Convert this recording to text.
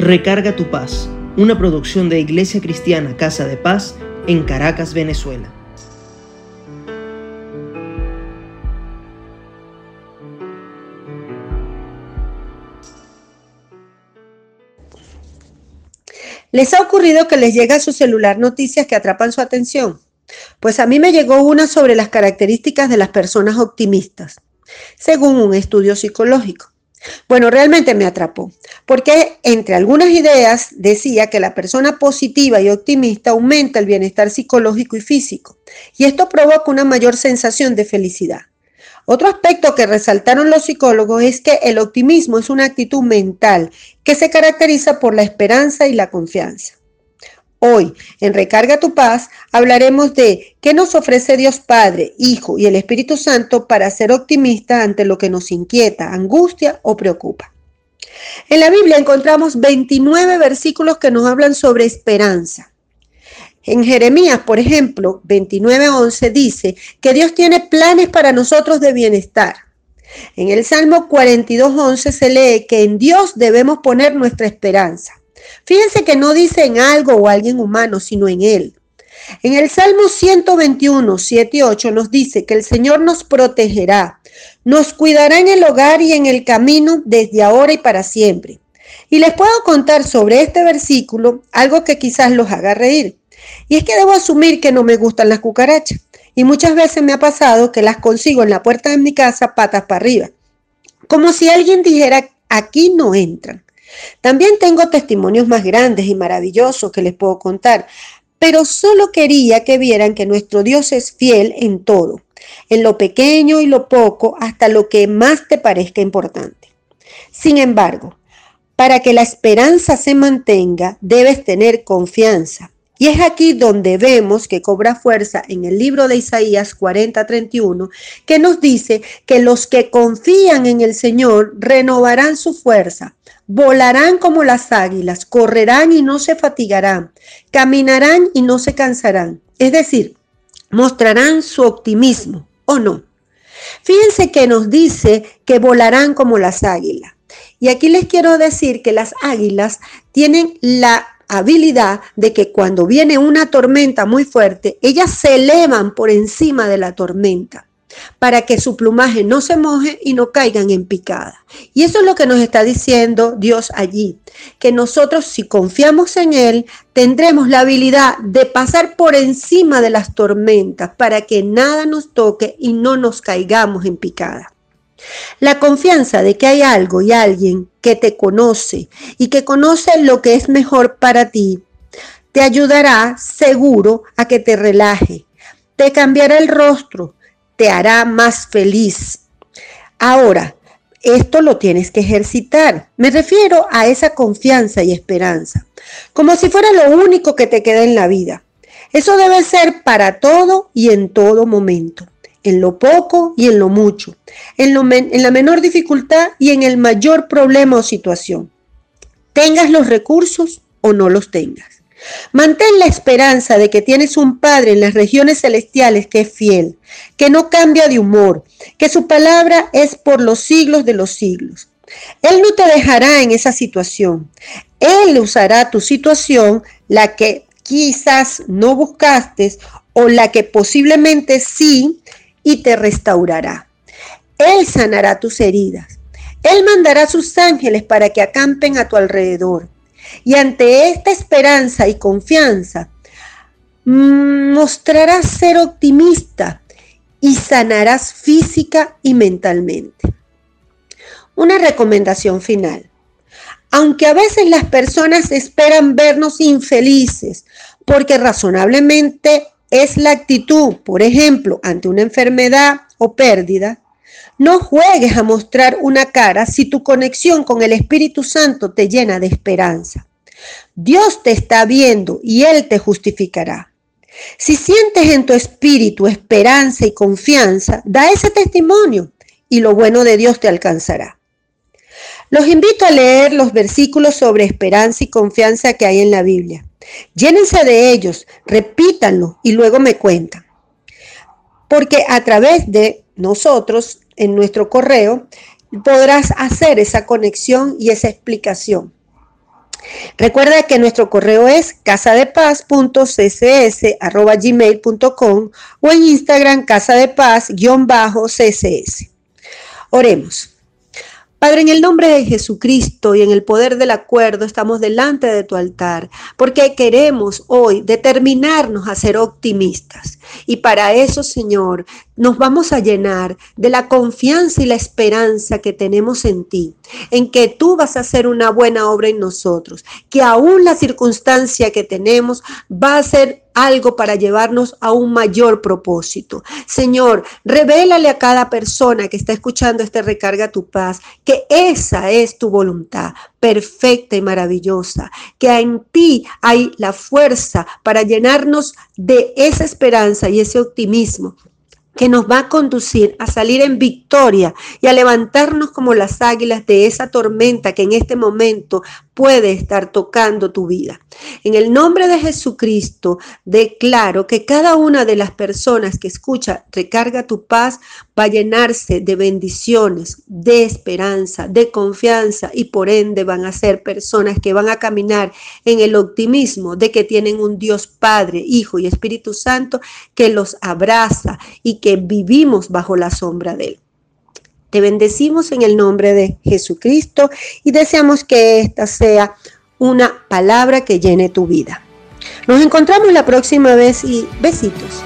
Recarga tu paz, una producción de Iglesia Cristiana Casa de Paz en Caracas, Venezuela. ¿Les ha ocurrido que les llega a su celular noticias que atrapan su atención? Pues a mí me llegó una sobre las características de las personas optimistas, según un estudio psicológico. Bueno, realmente me atrapó, porque entre algunas ideas decía que la persona positiva y optimista aumenta el bienestar psicológico y físico, y esto provoca una mayor sensación de felicidad. Otro aspecto que resaltaron los psicólogos es que el optimismo es una actitud mental que se caracteriza por la esperanza y la confianza. Hoy, en Recarga tu Paz, hablaremos de qué nos ofrece Dios Padre, Hijo y el Espíritu Santo para ser optimistas ante lo que nos inquieta, angustia o preocupa. En la Biblia encontramos 29 versículos que nos hablan sobre esperanza. En Jeremías, por ejemplo, 29:11 dice que Dios tiene planes para nosotros de bienestar. En el Salmo 42:11 se lee que en Dios debemos poner nuestra esperanza. Fíjense que no dice en algo o alguien humano, sino en Él. En el Salmo 121, 7 y 8 nos dice que el Señor nos protegerá, nos cuidará en el hogar y en el camino desde ahora y para siempre. Y les puedo contar sobre este versículo algo que quizás los haga reír. Y es que debo asumir que no me gustan las cucarachas. Y muchas veces me ha pasado que las consigo en la puerta de mi casa patas para arriba. Como si alguien dijera, aquí no entran. También tengo testimonios más grandes y maravillosos que les puedo contar, pero solo quería que vieran que nuestro Dios es fiel en todo, en lo pequeño y lo poco, hasta lo que más te parezca importante. Sin embargo, para que la esperanza se mantenga, debes tener confianza. Y es aquí donde vemos que cobra fuerza en el libro de Isaías 40:31, que nos dice que los que confían en el Señor renovarán su fuerza, Volarán como las águilas, correrán y no se fatigarán, caminarán y no se cansarán. Es decir, mostrarán su optimismo, ¿o no? Fíjense que nos dice que volarán como las águilas. Y aquí les quiero decir que las águilas tienen la habilidad de que cuando viene una tormenta muy fuerte, ellas se elevan por encima de la tormenta para que su plumaje no se moje y no caigan en picada. Y eso es lo que nos está diciendo Dios allí, que nosotros si confiamos en Él, tendremos la habilidad de pasar por encima de las tormentas para que nada nos toque y no nos caigamos en picada. La confianza de que hay algo y alguien que te conoce y que conoce lo que es mejor para ti, te ayudará seguro a que te relaje, te cambiará el rostro, te hará más feliz. Ahora, esto lo tienes que ejercitar. Me refiero a esa confianza y esperanza, como si fuera lo único que te queda en la vida. Eso debe ser para todo y en todo momento, en lo poco y en lo mucho, en, la menor dificultad y en el mayor problema o situación. Tengas los recursos o no los tengas. Mantén la esperanza de que tienes un Padre en las regiones celestiales que es fiel, que no cambia de humor, que su palabra es por los siglos de los siglos. Él no te dejará en esa situación. Él usará tu situación, la que quizás no buscaste o la que posiblemente sí, y te restaurará. Él sanará tus heridas. Él mandará sus ángeles para que acampen a tu alrededor. Y ante esta esperanza y confianza, mm, mostrarás ser optimista y sanarás física y mentalmente. Una recomendación final. Aunque a veces las personas esperan vernos infelices, porque razonablemente es la actitud, por ejemplo, ante una enfermedad o pérdida, no juegues a mostrar una cara si tu conexión con el Espíritu Santo te llena de esperanza. Dios te está viendo y Él te justificará. Si sientes en tu espíritu esperanza y confianza, da ese testimonio y lo bueno de Dios te alcanzará. Los invito a leer los versículos sobre esperanza y confianza que hay en la Biblia. Llénense de ellos, repítanlo y luego me cuentan. Porque a través de nosotros en nuestro correo, podrás hacer esa conexión y esa explicación. Recuerda que nuestro correo es casadepaz.ccs.gmail.com o en Instagram casadepaz-ccs. Oremos. Padre, en el nombre de Jesucristo y en el poder del acuerdo estamos delante de tu altar porque queremos hoy determinarnos a ser optimistas. Y para eso, Señor, nos vamos a llenar de la confianza y la esperanza que tenemos en ti, en que tú vas a hacer una buena obra en nosotros, que aún la circunstancia que tenemos va a ser algo para llevarnos a un mayor propósito. Señor, revélale a cada persona que está escuchando este recarga tu paz que esa es tu voluntad perfecta y maravillosa, que en ti hay la fuerza para llenarnos de esa esperanza y ese optimismo que nos va a conducir a salir en victoria y a levantarnos como las águilas de esa tormenta que en este momento puede estar tocando tu vida. En el nombre de Jesucristo, declaro que cada una de las personas que escucha Recarga tu paz va a llenarse de bendiciones, de esperanza, de confianza y por ende van a ser personas que van a caminar en el optimismo de que tienen un Dios Padre, Hijo y Espíritu Santo que los abraza y que vivimos bajo la sombra de Él. Te bendecimos en el nombre de Jesucristo y deseamos que esta sea una palabra que llene tu vida. Nos encontramos la próxima vez y besitos.